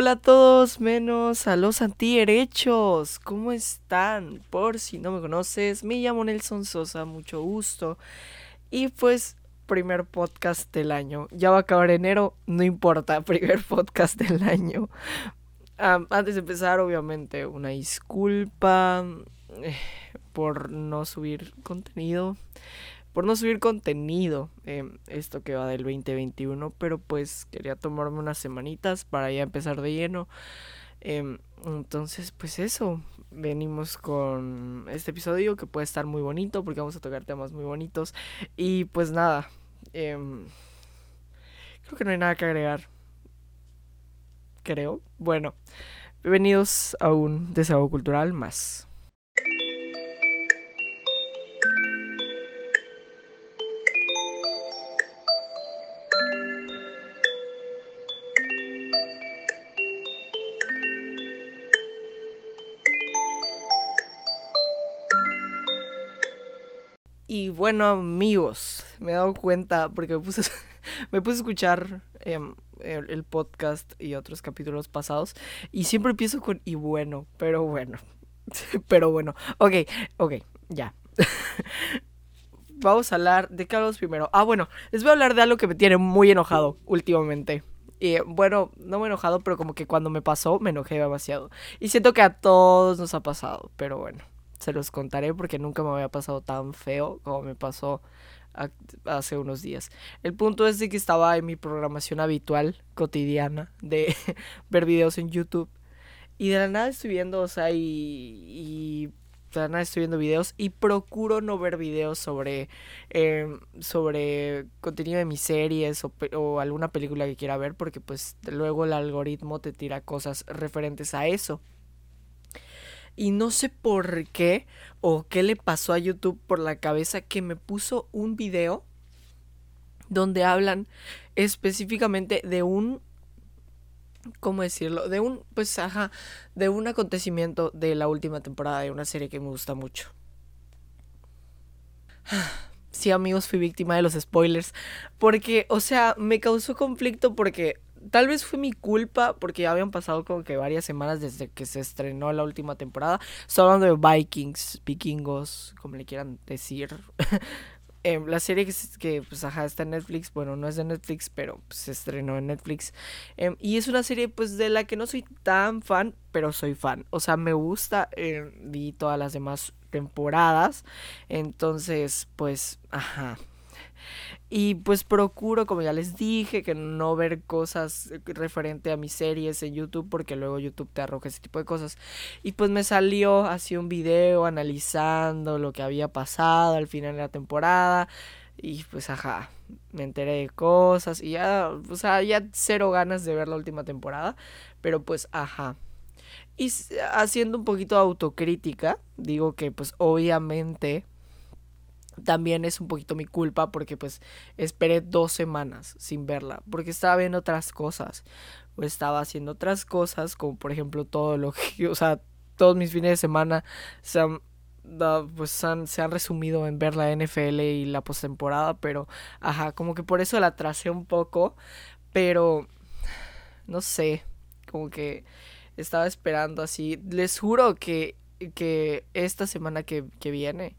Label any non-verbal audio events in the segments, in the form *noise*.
Hola a todos, menos a los antiderechos. ¿Cómo están? Por si no me conoces, me llamo Nelson Sosa, mucho gusto. Y pues, primer podcast del año. Ya va a acabar enero, no importa, *laughs* primer podcast del año. antes de empezar, obviamente, una disculpa eh, por no subir contenido por no subir contenido esto que va del 2021, pero pues quería tomarme unas semanitas para ya empezar de lleno. Em, entonces, pues eso, venimos con este episodio que puede estar muy bonito porque vamos a tocar temas muy bonitos. Y pues nada, em, creo que no hay nada que agregar. Creo. Bueno, bienvenidos a un desahogo cultural más. Y bueno, amigos, me he dado cuenta porque me puse, *laughs* me puse a escuchar em, el, podcast y otros capítulos pasados y siempre empiezo con y bueno, pero bueno, *laughs* pero bueno. Ok, ok, ya. *laughs* Vamos a hablar de qué hablamos primero. Ah, bueno, les voy a hablar de algo que me tiene muy enojado últimamente. Y bueno, no me he enojado, pero como que cuando me pasó me enojé demasiado. Y siento que a todos nos ha pasado, pero bueno se los contaré porque nunca me había pasado tan feo como me pasó hace unos días. El punto es de que estaba en mi programación habitual, cotidiana, de *laughs* ver videos en YouTube. Y de la nada estoy viendo, o sea, y, de la nada estoy viendo videos y procuro no ver videos sobre, em, sobre contenido de mis series o, o alguna película que quiera ver porque pues luego el algoritmo te tira cosas referentes a eso. Y no sé por qué o qué le pasó a YouTube por la cabeza que me puso un video donde hablan específicamente de un ¿cómo decirlo? De un, pues, ajá, de un acontecimiento de la última temporada de una serie que me gusta mucho. *sighs* Sí, amigos, fui víctima de los spoilers. Porque, o sea, me causó conflicto porque tal vez fue mi culpa porque ya habían pasado como que varias semanas desde que se estrenó la última temporada. Estoy hablando de Vikings, vikingos, como le quieran decir. *laughs* Em, la serie que, pues, ajá, está en Netflix, bueno, no es de Netflix, pero se estrenó en Netflix. Em, y es una serie, pues, de la que no soy tan fan, pero soy fan. O sea, me gusta, eh, vi todas las demás temporadas. Entonces, pues, ajá. Y pues procuro, como ya les dije, que no ver cosas referente a mis series en YouTube porque luego YouTube te arroja ese tipo de cosas. Y pues me salió así un video analizando lo que había pasado al final de la temporada. Y pues ajá, me enteré de cosas y ya, o sea, ya cero ganas de ver la última temporada. Pero pues ajá. Y haciendo un poquito de autocrítica, digo que pues obviamente también es un poquito mi culpa porque pues esperé dos semanas sin verla porque estaba viendo otras cosas o estaba haciendo otras cosas como por ejemplo todo lo que *laughs* o sea todos mis fines de semana se han, pues se han resumido en ver la NFL y la postemporada pero ajá como que por eso la tracé un poco pero no sé como que estaba esperando así. Les juro que que esta semana que, que viene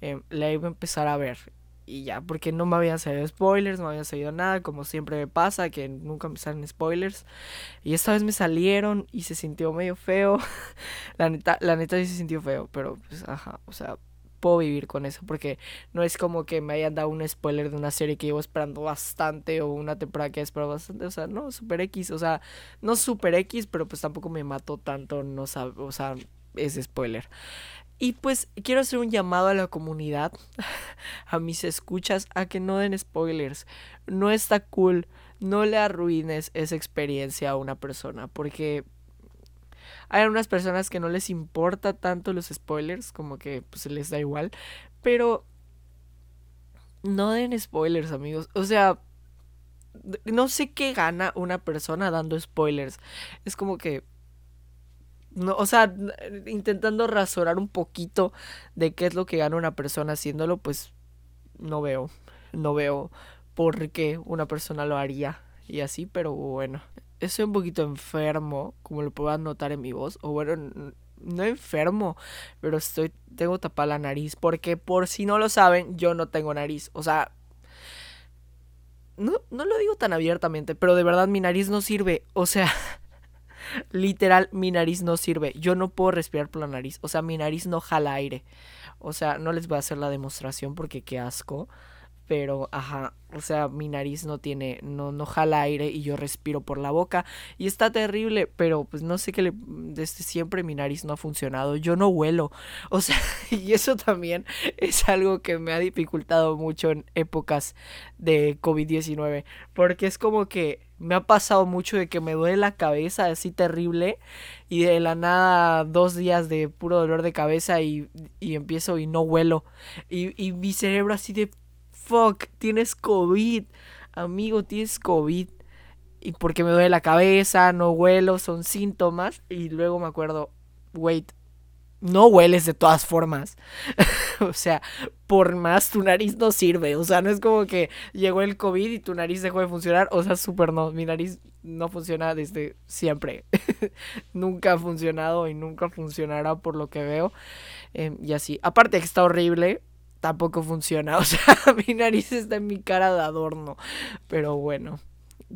eh, la iba a empezar a ver. Y ya, porque no me habían salido spoilers, no había salido nada, como siempre me pasa, que nunca me salen spoilers. Y esta vez me salieron y se sintió medio feo. *laughs* la neta, la neta sí se sintió feo, pero pues ajá, o sea, puedo vivir con eso, porque no es como que me hayan dado un spoiler de una serie que llevo esperando bastante o una temporada que he esperado bastante, o sea, no, super X, o sea, no super X, pero pues tampoco me mató tanto, no sabe, o sea, es spoiler. Y pues quiero hacer un llamado a la comunidad, *laughs* a mis escuchas, a que no den spoilers. No está cool, no le arruines esa experiencia a una persona, porque hay algunas personas que no les importa tanto los spoilers, como que pues les da igual, pero no den spoilers, amigos. O sea, no sé qué gana una persona dando spoilers. Es como que no, o sea, intentando razorar un poquito de qué es lo que gana una persona haciéndolo, pues no veo, no veo por qué una persona lo haría y así, pero bueno, estoy un poquito enfermo, como lo puedan notar en mi voz, o bueno, no enfermo, pero estoy, tengo tapada la nariz, porque por si no lo saben, yo no tengo nariz, o sea, no, no lo digo tan abiertamente, pero de verdad mi nariz no sirve, o sea, *laughs* literal, mi nariz no sirve, yo no puedo respirar por la nariz, o sea, mi nariz no jala aire, o sea, no les voy a hacer la demostración porque qué asco, pero ajá, o sea, mi nariz no tiene, no, no jala aire y yo respiro por la boca. Y está terrible, pero pues no sé qué le, desde siempre mi nariz no ha funcionado, yo no huelo, *laughs* o sea, y eso también es algo que me ha dificultado mucho en épocas de COVID-19, porque es como que me ha pasado mucho de que me duele la cabeza así terrible y de la nada dos días de puro dolor de cabeza y, y empiezo y no huelo. Y, y mi cerebro así de fuck, tienes COVID. Amigo, tienes COVID. Y porque me duele la cabeza, no huelo, son síntomas. Y luego me acuerdo, wait, no hueles de todas formas. *laughs* o sea, por más tu nariz no sirve. O sea, no es como que llegó el COVID y tu nariz dejó de funcionar. O sea, súper no. Mi nariz no funciona desde siempre. *laughs* nunca ha funcionado y nunca funcionará por lo que veo. Em, y así. Aparte que está horrible tampoco funciona. *laughs* O sea, mi nariz está en mi cara de adorno. Pero bueno.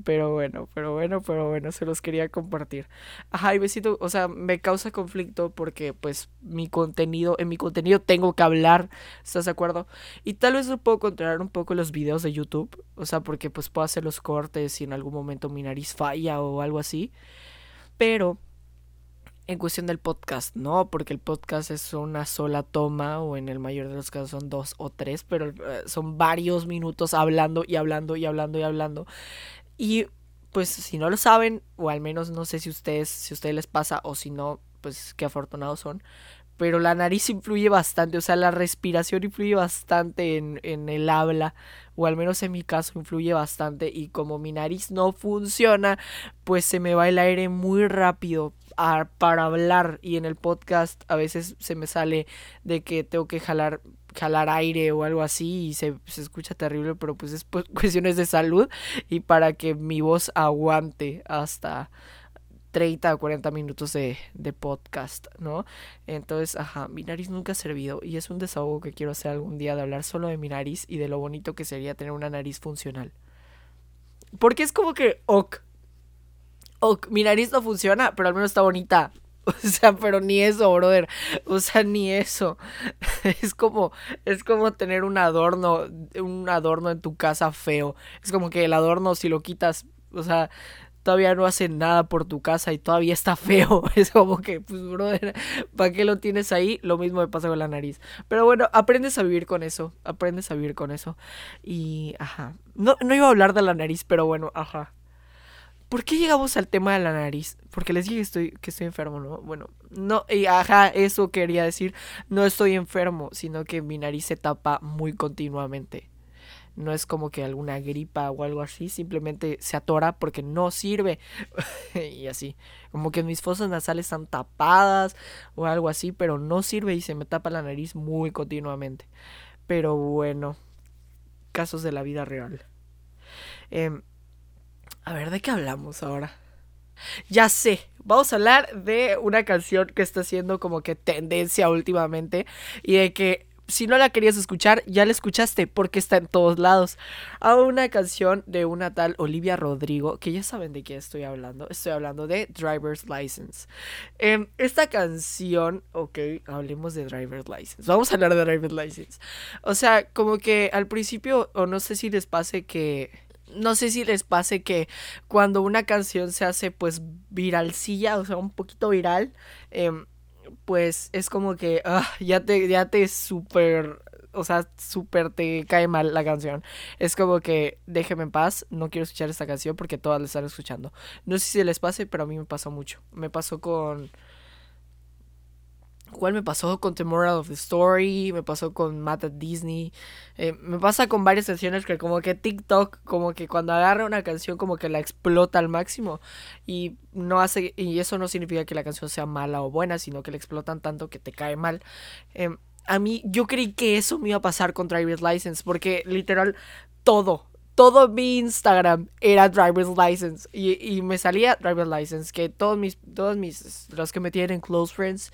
Pero bueno, pero bueno, pero bueno, se los quería compartir. Ajá, y besito, o sea, me causa conflicto porque pues mi contenido, en mi contenido tengo que hablar, ¿estás de acuerdo? Y tal vez lo puedo controlar un poco los videos de YouTube, o sea, porque pues puedo hacer los cortes y en algún momento mi nariz falla o algo así. Pero en cuestión del podcast, ¿no? Porque el podcast es una sola toma o en el mayor de los casos son dos o tres, pero eh, son varios minutos hablando y hablando y hablando y hablando. Y pues si no lo saben, o al menos no sé si ustedes, si a ustedes les pasa o si no, pues qué afortunados son. Pero la nariz influye bastante, o sea, la respiración influye bastante en, en el habla, o al menos en mi caso influye bastante. Y como mi nariz no funciona, pues se me va el aire muy rápido para hablar y en el podcast a veces se me sale de que tengo que jalar jalar aire o algo así y se, se, escucha terrible, pero pues es *laughs* cuestiones de salud y para que mi voz aguante hasta 30 o 40 minutos de, de podcast, ¿no? Entonces, ajá, mi nariz nunca ha servido y es un desahogo que quiero hacer algún día de hablar solo de mi nariz y de lo bonito que sería tener una nariz funcional. Porque es como que, ok, oh, mi nariz no funciona, pero al menos está bonita. *laughs* O sea, pero ni eso, brother. O sea, ni eso. *laughs* Es como, es como tener un adorno, un adorno en tu casa feo. Es como que el adorno, si lo quitas, o sea, todavía no hace nada por tu casa y todavía está feo. *laughs* Es como que, pues, brother, ¿para qué lo tienes ahí? Lo mismo me pasa con la nariz. Pero bueno, aprendes a vivir con eso. Aprendes a vivir con eso. Y, ajá. No, no iba a hablar de la nariz, pero bueno, ajá. ¿Por qué llegamos al tema de la nariz? Porque les dije que estoy, que estoy enfermo, ¿no? Bueno, no, y ajá, eso quería decir. No estoy enfermo, sino que mi nariz se tapa muy continuamente. No es como que alguna gripa o algo así, simplemente se atora porque no sirve. *laughs* y así. Como que mis fosas nasales están tapadas o algo así, pero no sirve y se me tapa la nariz muy continuamente. Pero bueno, casos de la vida real. Eh, a ver, ¿de qué hablamos ahora? Ya sé, vamos a hablar de una canción que está siendo como que tendencia últimamente y de que si no la querías escuchar, ya la escuchaste porque está en todos lados. A una canción de una tal Olivia Rodrigo, que ya saben de qué estoy hablando. Estoy hablando de Driver's License. Em, esta canción, ok, hablemos de Driver's License. Vamos a hablar de Driver's License. O sea, como que al principio, o no sé si les pase que no sé si les pase que cuando una canción se hace pues viralcilla, o sea, un poquito viral, em, pues es como que ah, ya te, ya te súper, o sea, súper te cae mal la canción. Es como que déjeme en paz, no quiero escuchar esta canción porque todas la están escuchando. No sé si les pase, pero a mí me pasó mucho. Me pasó con ¿Cuál me pasó con The Moral of the Story, me pasó con Matt at Disney, eh, me pasa con varias canciones que como que TikTok, como que cuando agarra una canción como que la explota al máximo y no hace, y eso no significa que la canción sea mala o buena, sino que la explotan tanto que te cae mal. Em, a mí, yo creí que eso me iba a pasar con Driver's License, porque literal todo, todo mi Instagram era driver's license. Y, y me salía driver's license. Que todos mis, todos mis, los que me tienen close friends,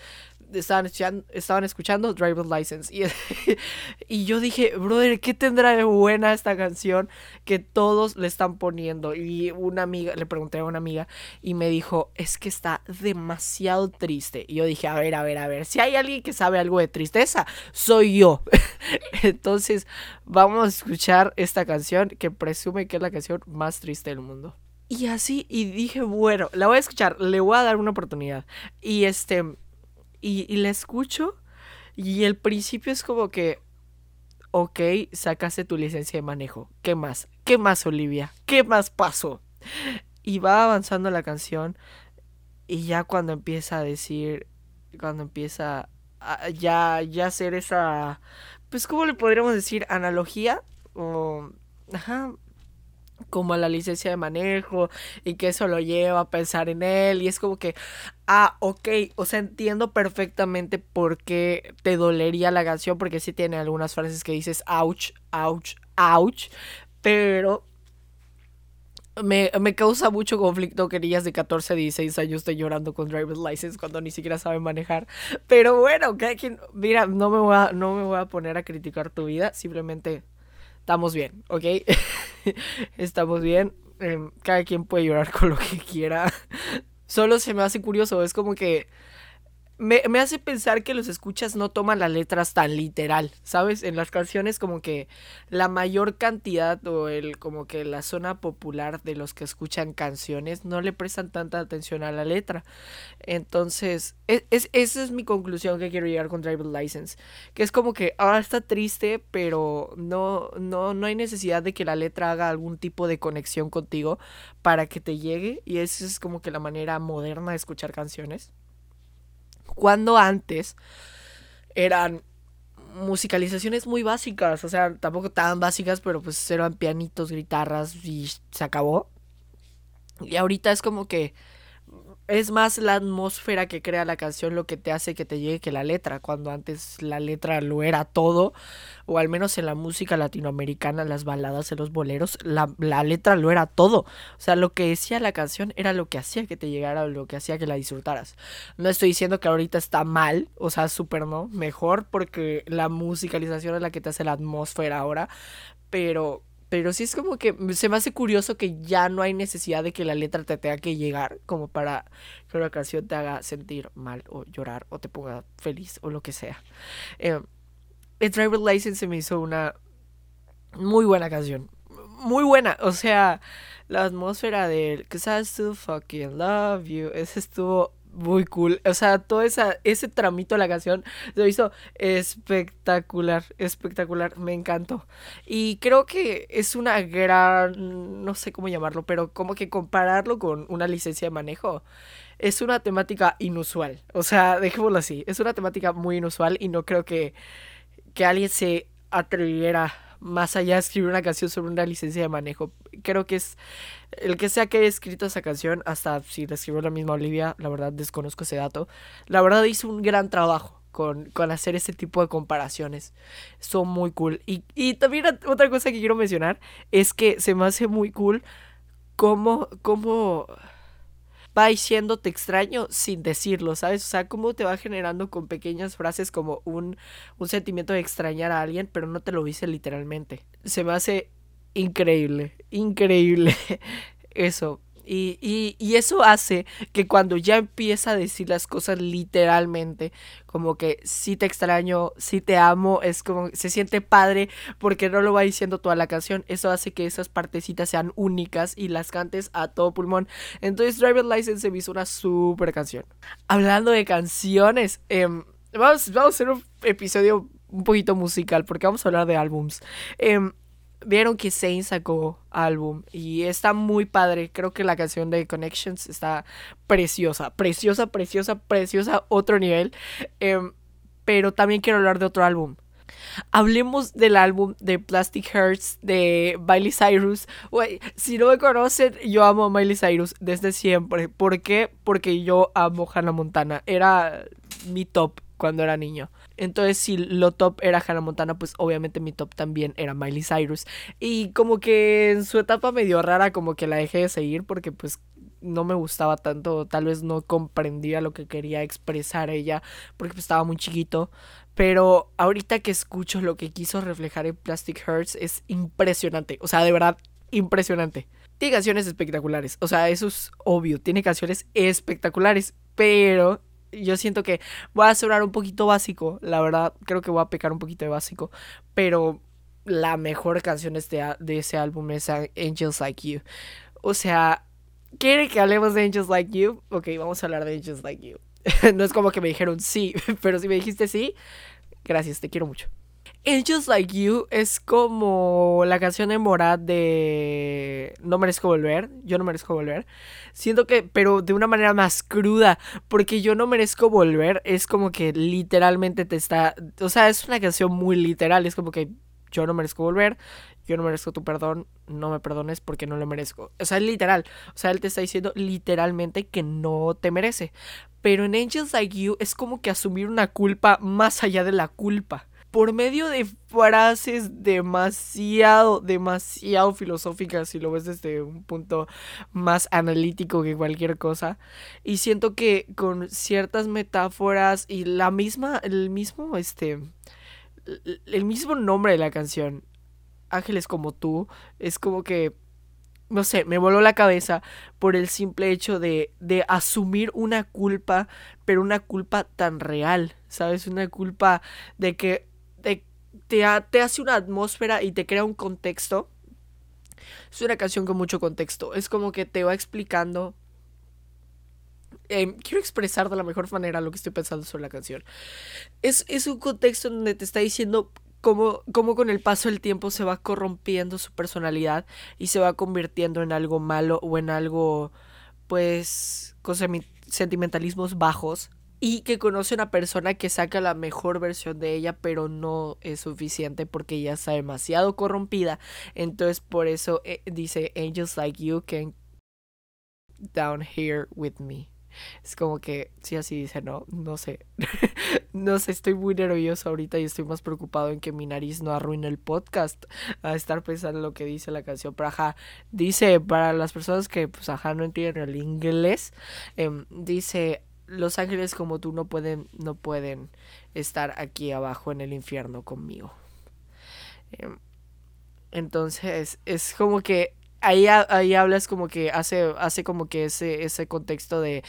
estaban escuchando, estaban escuchando Driver's License. Y, *laughs* y yo dije, brother, ¿qué tendrá de buena esta canción que todos le están poniendo? Y una amiga, le pregunté a una amiga y me dijo, es que está demasiado triste. Y yo dije, a ver, a ver, a ver, si hay alguien que sabe algo de tristeza, soy yo. *laughs* Entonces, vamos a escuchar esta canción que presume que es la canción más triste del mundo. Y así, y dije, bueno, la voy a escuchar, le voy a dar una oportunidad. Y este, y, la escucho y el principio es como que, ok, sacaste tu licencia de manejo. ¿Qué más? ¿Qué más, Olivia? ¿Qué más pasó? Y va avanzando la canción y ya cuando empieza a decir, cuando empieza a ya, ya hacer esa, pues, ¿cómo le podríamos decir? Analogía o, ajá, como la licencia de manejo y que eso lo lleva a pensar en él y es como que, ah, ok, o sea, entiendo perfectamente por qué te dolería la canción porque sí tiene algunas frases que dices, ouch, ouch, ouch, pero me, me, causa mucho conflicto que niñas de 14, 16 años estén llorando con driver's license cuando ni siquiera saben manejar. Pero bueno, que quien, mira, no me, voy a, no me voy a poner a criticar tu vida, simplemente estamos bien, ¿ok? *laughs* estamos bien. Em, cada quien puede llorar con lo que quiera. *laughs* Solo se me hace curioso, es como que me, hace pensar que los escuchas no toman las letras tan literal, ¿sabes? En las canciones como que la mayor cantidad o el como que la zona popular de los que escuchan canciones no le prestan tanta atención a la letra. Entonces, es, es esa es mi conclusión que quiero llegar con Driver License, que es como que ahora está triste, pero no, no, no hay necesidad de que la letra haga algún tipo de conexión contigo para que te llegue y esa es como que la manera moderna de escuchar canciones. Cuando antes eran musicalizaciones muy básicas, o sea, tampoco tan básicas, pero pues eran pianitos, guitarras y se acabó. Y ahorita es como que es más la atmósfera que crea la canción lo que te hace que te llegue que la letra, cuando antes la letra lo era todo, o al menos en la música latinoamericana, las baladas, en los boleros, la, la letra lo era todo. O sea, lo que decía la canción era lo que hacía que te llegara, lo que hacía que la disfrutaras. No estoy diciendo que ahorita está mal, o sea, súper no, mejor porque la musicalización es la que te hace la atmósfera ahora, pero pero sí es como que se me hace curioso que ya no hay necesidad de que la letra te tenga que llegar como para que una canción te haga sentir mal o llorar o te ponga feliz o lo que sea. Eh, el Driver License se me hizo una muy buena canción. Muy buena. O sea, la atmósfera del Cause I still fucking love you. Ese estuvo muy cool. O sea, todo esa, ese tramito de la canción se hizo espectacular, espectacular, me encantó. Y creo que es una gran, no sé cómo llamarlo, pero como que compararlo con una licencia de manejo es una temática inusual. O sea, *laughs* dejémoslo así, es una temática muy inusual y no creo que, que alguien se atreviera más allá de escribir una canción sobre una licencia de manejo. Creo que es el que sea que haya escrito esa canción, hasta si la escribió la misma Olivia, la verdad desconozco ese dato, la verdad hizo un gran trabajo. Con, con hacer ese tipo de comparaciones. Son muy cool. Y, y también otra cosa que quiero mencionar es que se me hace muy cool cómo, cómo va diciendo te extraño sin decirlo, ¿sabes? O sea, cómo te va generando con pequeñas frases como un, un sentimiento de extrañar a alguien, pero no te lo dice literalmente. Se me hace increíble, increíble *laughs* eso. Y, y, eso hace que cuando ya empieza a decir las cosas literalmente, como que sí te extraño, sí te amo, es como se siente padre porque no lo va diciendo toda la canción. Eso hace que esas partecitas sean únicas y las cantes a todo pulmón. Entonces, Driver License se me hizo una super canción. Hablando de canciones, em, vamos, vamos a hacer un episodio un poquito musical porque vamos a hablar de álbums. Em, vieron que Zayn sacó álbum y está muy padre. Creo que la canción de Connections está preciosa, preciosa, preciosa, preciosa, otro nivel. Em, pero también quiero hablar de otro álbum. Hablemos del álbum de Plastic Hearts de Miley Cyrus. si no me conocen, yo amo a Miley Cyrus desde siempre. ¿Por qué? Porque yo amo Hannah Montana. Era mi top cuando era niño. Entonces, si lo top era Hannah Montana, pues obviamente mi top también era Miley Cyrus. Y como que en su etapa medio rara, como que la dejé de seguir porque pues no me gustaba tanto, tal vez no comprendía lo que quería expresar ella, porque pues, estaba muy chiquito. Pero ahorita que escucho lo que quiso reflejar en Plastic Hearts es impresionante. O sea, de verdad, impresionante. Tiene canciones espectaculares. O sea, eso es obvio. Tiene canciones espectaculares. Pero yo siento que voy a sonar un poquito básico. La verdad, creo que voy a pecar un poquito de básico. Pero la mejor canción de, este de ese álbum es Angels Like You. O sea, ¿quiere que hablemos de Angels Like You? Ok, vamos a hablar de Angels Like You. *laughs* no es como que me dijeron sí, *laughs* pero si me dijiste sí, gracias, te quiero mucho. Angels Like You es como la canción de Morat de No merezco volver, yo no merezco volver. Siento que, pero de una manera más cruda, porque yo no merezco volver es como que literalmente te está, o sea, es una canción muy literal, es como que yo no merezco volver, yo no merezco tu perdón, no me perdones porque no lo merezco. O sea, es literal. O sea, él te está diciendo literalmente que no te merece. Pero en Angels Like You es como que asumir una culpa más allá de la culpa. Por medio de frases demasiado, demasiado filosóficas, si lo ves desde un punto más analítico que cualquier cosa. Y siento que con ciertas metáforas y la misma, el mismo, este, el mismo nombre de la canción, Ángeles como tú, es como que, no sé, me voló la cabeza por el simple hecho de, de asumir una culpa, pero una culpa tan real, ¿sabes? Una culpa de que te, te hace una atmósfera y te crea un contexto. Es una canción con mucho contexto. Es como que te va explicando em, quiero expresar de la mejor manera lo que estoy pensando sobre la canción. Es, es un contexto donde te está diciendo cómo, con el paso del tiempo se va corrompiendo su personalidad y se va convirtiendo en algo malo o en algo, pues, con sentimentalismos bajos. Y que conoce a una persona que saca la mejor versión de ella, pero no es suficiente porque ella está demasiado corrompida. Entonces, por eso eh, dice: Angels like you can down here with me. Es como que, sí, así dice, no, no sé. *laughs* no sé, estoy muy nervioso ahorita y estoy más preocupado en que mi nariz no arruine el podcast. A estar pensando en lo que dice la canción. Pero ajá, dice, para las personas que, pues, ajá, no entienden el inglés, em, dice, los ángeles como tú no pueden, no pueden estar aquí abajo en el infierno conmigo. Em, entonces, es como que ahí, ahí hablas como que hace, hace como que ese, ese contexto de,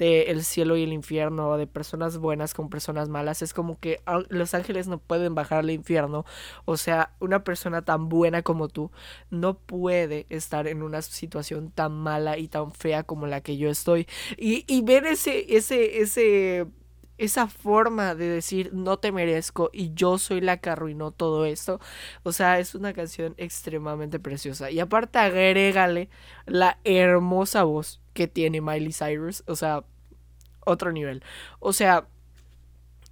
de el cielo y el infierno, de personas buenas con personas malas, es como que los ángeles no pueden bajar al infierno, o sea, una persona tan buena como tú no puede estar en una situación tan mala y tan fea como la que yo estoy. Y, y ver ese, ese, ese esa forma de decir no te merezco y yo soy la que arruinó todo esto. O sea, es una canción extremadamente preciosa. Y aparte agrégale la hermosa voz que tiene Miley Cyrus. O sea, otro nivel. O sea,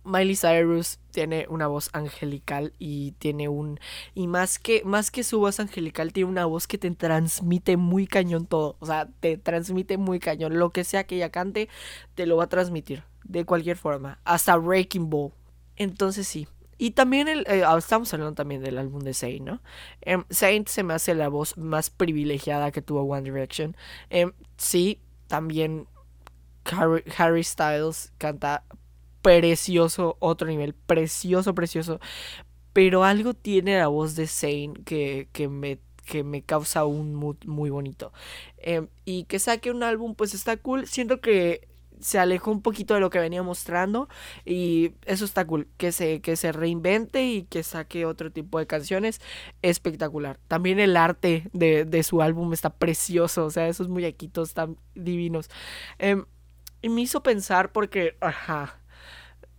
Miley Cyrus tiene una voz angelical y tiene un y más que más que su voz angelical tiene una voz que te transmite muy cañón todo, o sea, te transmite muy cañón, lo que sea que ella cante te lo va a transmitir de cualquier forma, hasta Breaking Ball. Entonces sí. Y también eh, ah, estamos hablando también del álbum de Saint, ¿no? Um, Saint se me hace la voz más privilegiada que tuvo One Direction. Em, sí, también Harry, Styles canta precioso, otro nivel, precioso, precioso. Pero algo tiene la voz de Saint que, que me que me causa un mood muy bonito. Em, y que saque un álbum, pues está cool. Siento que se alejó un poquito de lo que venía mostrando y eso está cool, que se, que se reinvente y que saque otro tipo de canciones, espectacular. También el arte de, su álbum está precioso, o sea, esos muñequitos están divinos. Em, y me hizo pensar porque, ajá,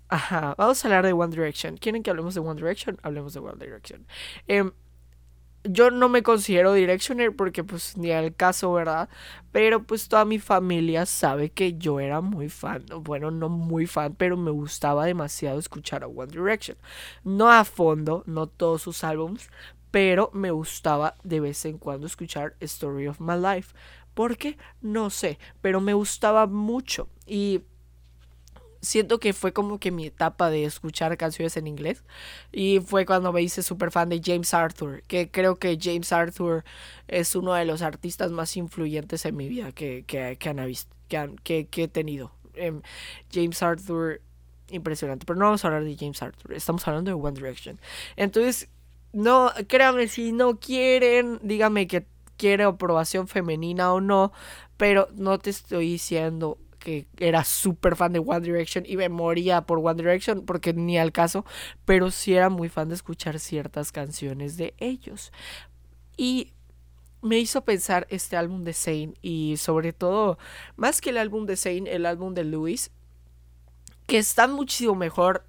ajá, vamos a hablar de One Direction. ¿Quieren que hablemos de One Direction? Hablemos de One Direction. Eh, yo no me considero Directioner porque pues ni al caso, ¿verdad? Pero pues toda mi familia sabe que yo era muy fan. Bueno, no muy fan, pero me gustaba demasiado escuchar a One Direction. No a fondo, no todos sus álbums, pero me gustaba de vez en cuando escuchar Story of My Life. ¿Por qué? No sé, pero me gustaba mucho. Y siento que fue como que mi etapa de escuchar canciones en inglés. Y fue cuando me hice súper fan de James Arthur, que creo que James Arthur es uno de los artistas más influyentes en mi vida que, que, que, han, que, que, he tenido. Em, James Arthur, impresionante. Pero no vamos a hablar de James Arthur, estamos hablando de One Direction. Entonces, no, créanme, si no quieren, díganme que quiere aprobación femenina o no, pero no te estoy diciendo que era súper fan de One Direction y me moría por One Direction porque ni al caso, pero sí era muy fan de escuchar ciertas canciones de ellos. Y me hizo pensar este álbum de Zayn y sobre todo, más que el álbum de Zayn, el álbum de Louis, que está muchísimo mejor.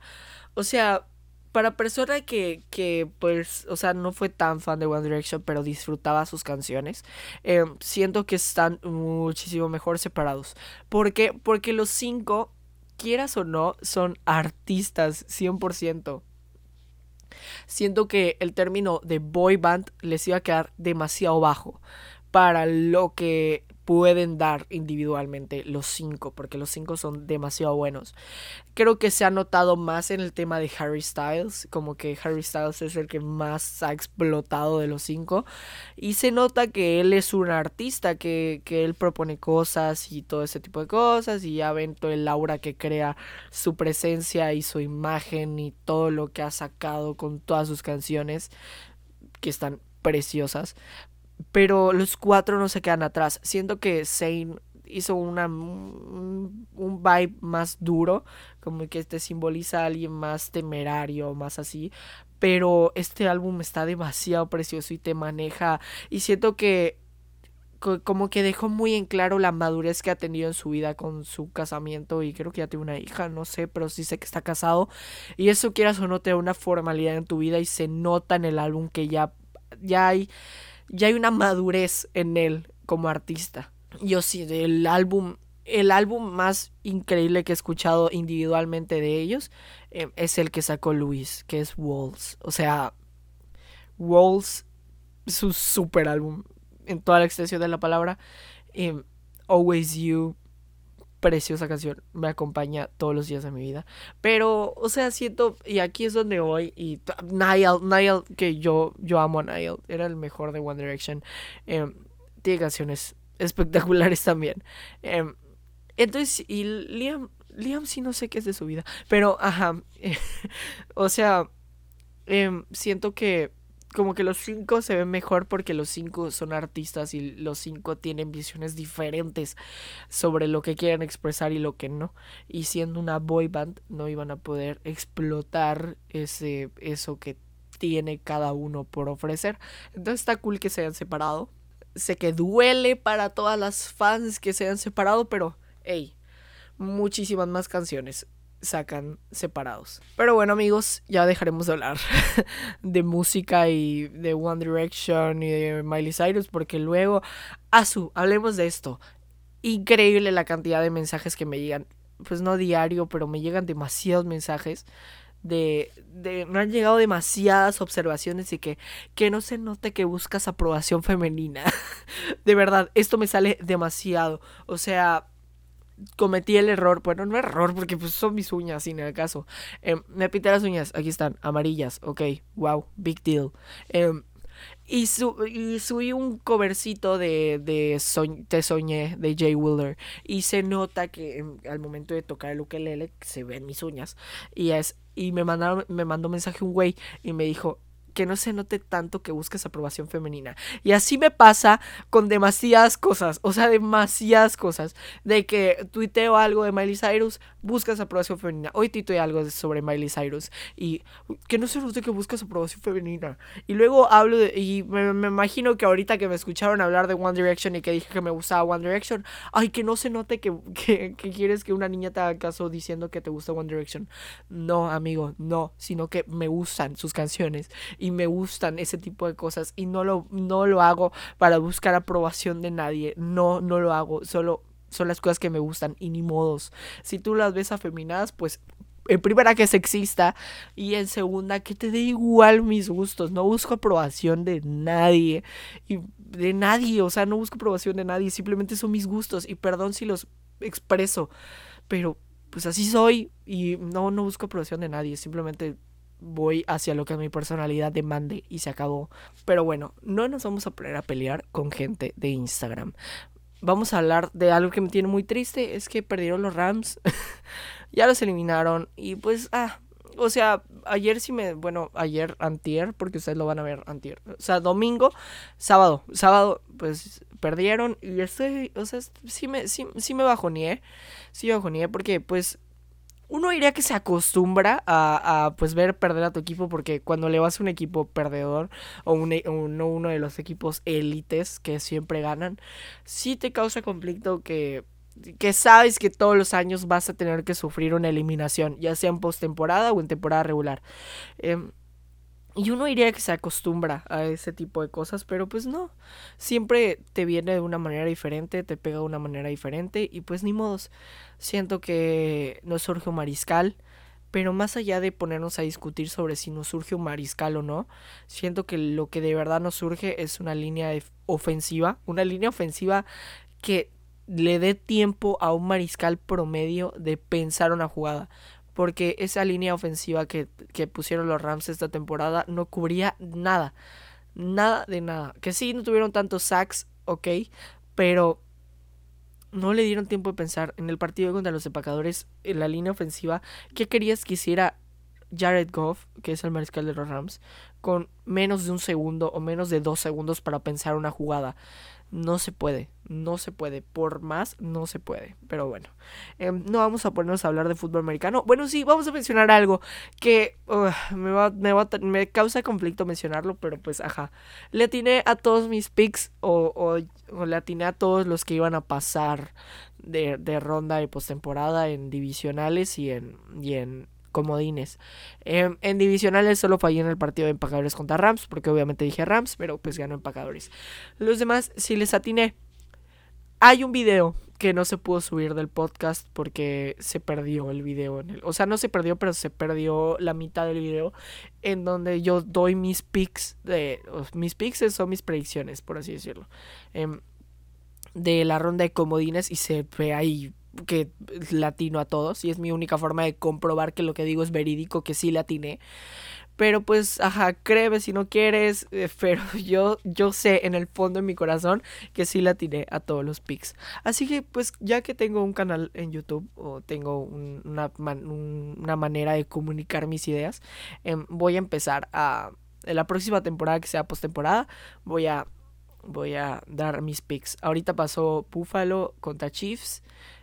O sea, para persona que, que, pues, o sea, no fue tan fan de One Direction, pero disfrutaba sus canciones, eh, siento que están muchísimo mejor separados. ¿Por qué? Porque los cinco, quieras o no, son artistas 100%. Siento que el término de boy band les iba a quedar demasiado bajo para lo que pueden dar individualmente los cinco, porque los cinco son demasiado buenos. Creo que se ha notado más en el tema de Harry Styles, como que Harry Styles es el que más ha explotado de los cinco, y se nota que él es un artista, que, que él propone cosas y todo ese tipo de cosas, y ya ven todo el aura que crea su presencia y su imagen y todo lo que ha sacado con todas sus canciones, que están preciosas. Pero los cuatro no se quedan atrás. Siento que Zane hizo una, un, vibe más duro, como que este simboliza a alguien más temerario, más así. Pero este álbum está demasiado precioso y te maneja. Y siento que como que dejó muy en claro la madurez que ha tenido en su vida con su casamiento y creo que ya tiene una hija, no sé, pero sí sé que está casado y eso quieras o no te da una formalidad en tu vida y se nota en el álbum que ya ya hay ya hay una madurez en él como artista. Yo sí, el álbum, el álbum más increíble que he escuchado individualmente de ellos eh, es el que sacó Luis, que es Walls. O sea, Walls es un super álbum en toda la extensión de la palabra. Eh, Always You, preciosa canción, me acompaña todos los días de mi vida. Pero, o sea, siento, y aquí es donde voy, y Niall, Niall, que yo, yo amo a Niall, era el mejor de One Direction, em, tiene canciones espectaculares también. Em, entonces, y Liam, Liam sí no sé qué es de su vida, pero, ajá, *laughs* o sea, em, siento que como que los cinco se ven mejor porque los cinco son artistas y los cinco tienen visiones diferentes sobre lo que quieren expresar y lo que no. Y siendo una boy band no iban a poder explotar ese eso que tiene cada uno por ofrecer. Entonces está cool que se hayan separado. Sé que duele para todas las fans que se hayan separado, pero hey, muchísimas más canciones sacan separados. Pero bueno amigos, ya dejaremos de hablar *laughs* de música y de One Direction y de Miley Cyrus porque luego, Asu, hablemos de esto. Increíble la cantidad de mensajes que me llegan, pues no diario, pero me llegan demasiados mensajes de, de me han llegado demasiadas observaciones y que que no se note que buscas aprobación femenina. *laughs* de verdad, esto me sale demasiado. O sea, cometí el error, bueno, no error, porque pues son mis uñas, sin el caso. Em, me pinté las uñas, aquí están, amarillas, ok, wow, big deal. Em, y, subí un covercito de, de Te Soñé de Jay Wheeler. Y se nota que em, al momento de tocar el ukelele se ven mis uñas. Y es y me mandaron, me mandó mensaje un güey y me dijo, que no se note tanto que busques aprobación femenina. Y así me pasa con demasiadas cosas, o sea, demasiadas cosas. De que tuiteo algo de Miley Cyrus, buscas aprobación femenina. Hoy tuiteé algo sobre Miley Cyrus y que no se note que buscas aprobación femenina. Y luego hablo de, y me, imagino que ahorita que me escucharon hablar de One Direction y que dije que me gustaba One Direction, ay, que no se note que, *laughs* que, que quieres que una niña te haga caso diciendo que te gusta One Direction. No, amigo, no, sino que me gustan sus canciones y me gustan ese tipo de cosas y no lo, no lo hago para buscar aprobación de nadie, no, no lo hago, solo son las cosas que me gustan y ni modos. Si tú las ves afeminadas, pues en primera que sexista y en segunda que te dé igual mis gustos. No busco aprobación de nadie y de nadie, o sea, no busco aprobación de nadie, simplemente son mis gustos y perdón si los expreso, pero pues así soy y no, no busco aprobación de nadie, simplemente voy hacia lo que mi personalidad demande y se acabó. Pero bueno, no nos vamos a poner a pelear con gente de Instagram. Vamos a hablar de algo que me tiene muy triste, es que perdieron los Rams, *laughs* ya los eliminaron y pues, ah, o sea, ayer sí me, bueno, ayer antier, porque ustedes lo van a ver antier, o sea, domingo, sábado, sábado, pues perdieron y estoy, o sea, sí me, sí, sí me bajoneé, sí me porque pues uno diría que se acostumbra a, pues ver perder a tu equipo porque cuando le vas a un equipo perdedor o un, no uno de los equipos élites que siempre ganan, sí te causa conflicto que, que sabes que todos los años vas a tener que sufrir una eliminación, ya sea en postemporada o en temporada regular. Em, y uno diría que se acostumbra a ese tipo de cosas, pero pues no. Siempre te viene de una manera diferente, te pega de una manera diferente y pues ni modos. Siento que nos surge un mariscal, pero más allá de ponernos a discutir sobre si nos surge un mariscal o no, siento que lo que de verdad nos surge es una línea ofensiva, una línea ofensiva que le dé tiempo a un mariscal promedio de pensar una jugada porque esa línea ofensiva que, pusieron los Rams esta temporada no cubría nada, nada de nada. Que sí, no tuvieron tantos sacks, ok, pero no le dieron tiempo de pensar en el partido contra los empacadores, en la línea ofensiva, qué querías que hiciera Jared Goff, que es el mariscal de los Rams, con menos de un segundo o menos de dos segundos para pensar una jugada no se puede, no se puede, por más no se puede, pero bueno, em, no vamos a ponernos a hablar de fútbol americano, bueno sí, vamos a mencionar algo que me, va, me, va, me causa conflicto mencionarlo, pero pues ajá, le atiné a todos mis picks o, o, le atiné a todos los que iban a pasar de, de ronda de postemporada en divisionales y en, y en comodines. Em, en divisionales solo fallé en el partido de empacadores contra Rams, porque obviamente dije Rams, pero pues ganó empacadores. Los demás sí les atiné. Hay un video que no se pudo subir del podcast porque se perdió el video en el, o sea, no se perdió, pero se perdió la mitad del video en donde yo doy mis picks de mis picks son mis predicciones, por así decirlo. Em, de la ronda de comodines y se ve ahí que latino a todos y es mi única forma de comprobar que lo que digo es verídico, que sí latiné. Pero pues, ajá, créeme si no quieres, *laughs* eh, pero yo, yo sé en el fondo de mi corazón que sí latiné a todos los pics. Así que pues ya que tengo un canal en YouTube o tengo una, una, manera de comunicar mis ideas, em, voy a empezar a... En la próxima temporada que sea postemporada, voy a voy a dar mis picks. Ahorita pasó Buffalo contra Chiefs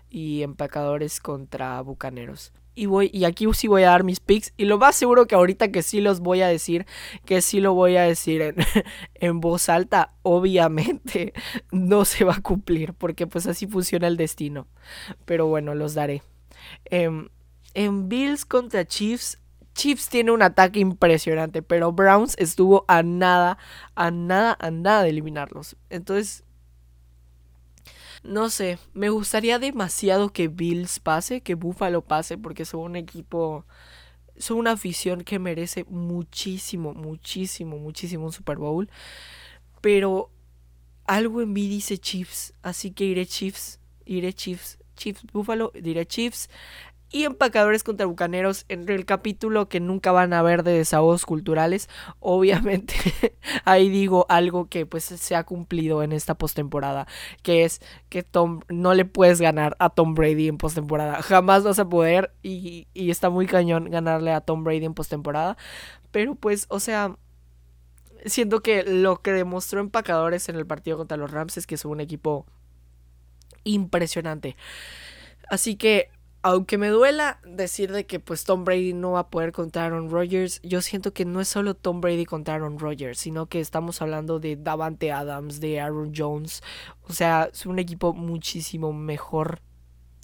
y empacadores contra bucaneros. Y voy, y aquí sí voy a dar mis picks. Y lo más seguro que ahorita que sí los voy a decir, que sí lo voy a decir en, *laughs* en voz alta, obviamente *laughs* no se va a cumplir. Porque pues así funciona el destino. Pero bueno, los daré. Em, en Bills contra Chiefs, Chiefs tiene un ataque impresionante, pero Browns estuvo a nada, a nada, a nada de eliminarlos. Entonces, no sé, me gustaría demasiado que Bills pase, que Buffalo pase, porque son un equipo, son una afición que merece muchísimo, muchísimo, muchísimo un Super Bowl. Pero algo en mí dice Chiefs, así que iré Chiefs, iré Chiefs. Chiefs Buffalo, diré Chiefs y empacadores contra bucaneros en el capítulo que nunca van a ver de desahogos culturales. *laughs* Obviamente ahí digo algo que pues se ha cumplido en esta postemporada, que es que Tom no le puedes ganar a Tom Brady en postemporada. Jamás vas a poder y, y está muy cañón ganarle a Tom Brady en postemporada. Pero pues, o sea, siento que lo que demostró empacadores en el partido contra los Rams es que son un equipo impresionante. Así que aunque me duela decir de que pues Tom Brady no va a poder contra Aaron Rodgers, yo siento que no es solo Tom Brady contra Aaron Rodgers, sino que estamos hablando de Davante Adams, de Aaron Jones, o sea, es un equipo muchísimo mejor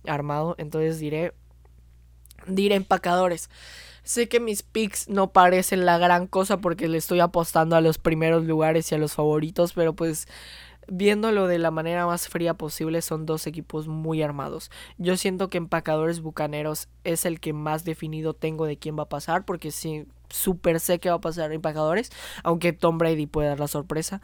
armado, entonces diré diré empacadores. Sé que mis picks no parecen la gran cosa porque le estoy apostando a los primeros lugares y a los favoritos, pero pues viéndolo de la manera más fría posible, son dos equipos muy armados. Yo siento que Empacadores Bucaneros es el que más definido tengo de quién va a pasar, porque si, súper sé que va a pasar en empacadores, aunque Tom Brady puede dar la sorpresa.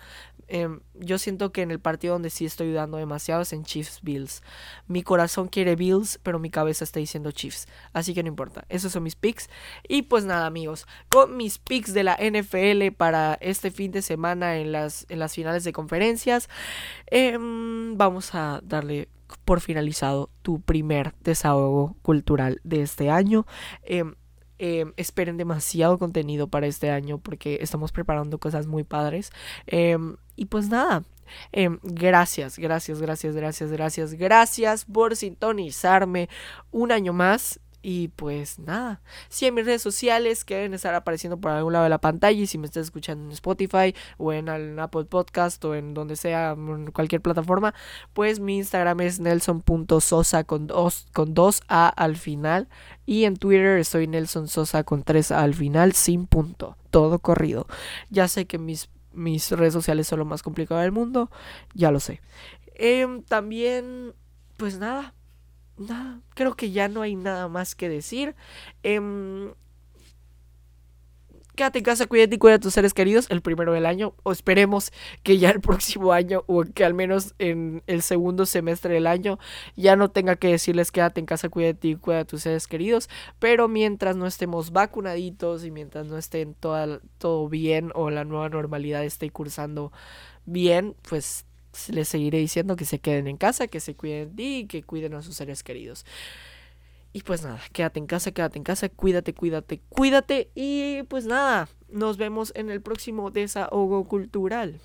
Em, yo siento que en el partido donde sí estoy dudando demasiado es en Chiefs Bills. Mi corazón quiere Bills, pero mi cabeza está diciendo Chiefs. Así que no importa. Esos son mis picks. Y pues nada, amigos. Con mis picks de la NFL para este fin de semana en las, en las finales de conferencias. Em, vamos a darle por finalizado tu primer desahogo cultural de este año. Em, Em, esperen demasiado contenido para este año porque estamos preparando cosas muy padres. Em, y pues nada, em, gracias, gracias, gracias, gracias, gracias, gracias por sintonizarme un año más. Y pues nada, si en mis redes sociales que deben estar apareciendo por algún lado de la pantalla y si me estás escuchando en Spotify o en Apple Podcast o en donde sea, en cualquier plataforma, pues mi Instagram es nelson.sosa con dos, con dos A al final y en Twitter estoy Nelson Sosa con tres A al final sin punto, todo corrido. Ya sé que mis, mis redes sociales son lo más complicado del mundo, ya lo sé. Em, también, pues nada nada, creo que ya no hay nada más que decir. Em, quédate en casa, cuídate y cuida a tus seres queridos el primero del año. O esperemos que ya el *laughs* próximo año, o que al menos en el segundo semestre del año, ya no tenga que decirles quédate en casa, cuídate y cuida a tus seres queridos. Pero mientras no estemos vacunaditos y mientras no estén todo bien o la nueva normalidad esté cursando bien, pues les seguiré diciendo que se queden en casa, que se cuiden y que cuiden a sus seres queridos. Y pues nada, quédate en casa, quédate en casa, cuídate, cuídate, cuídate. Y pues nada, nos vemos en el próximo desahogo cultural.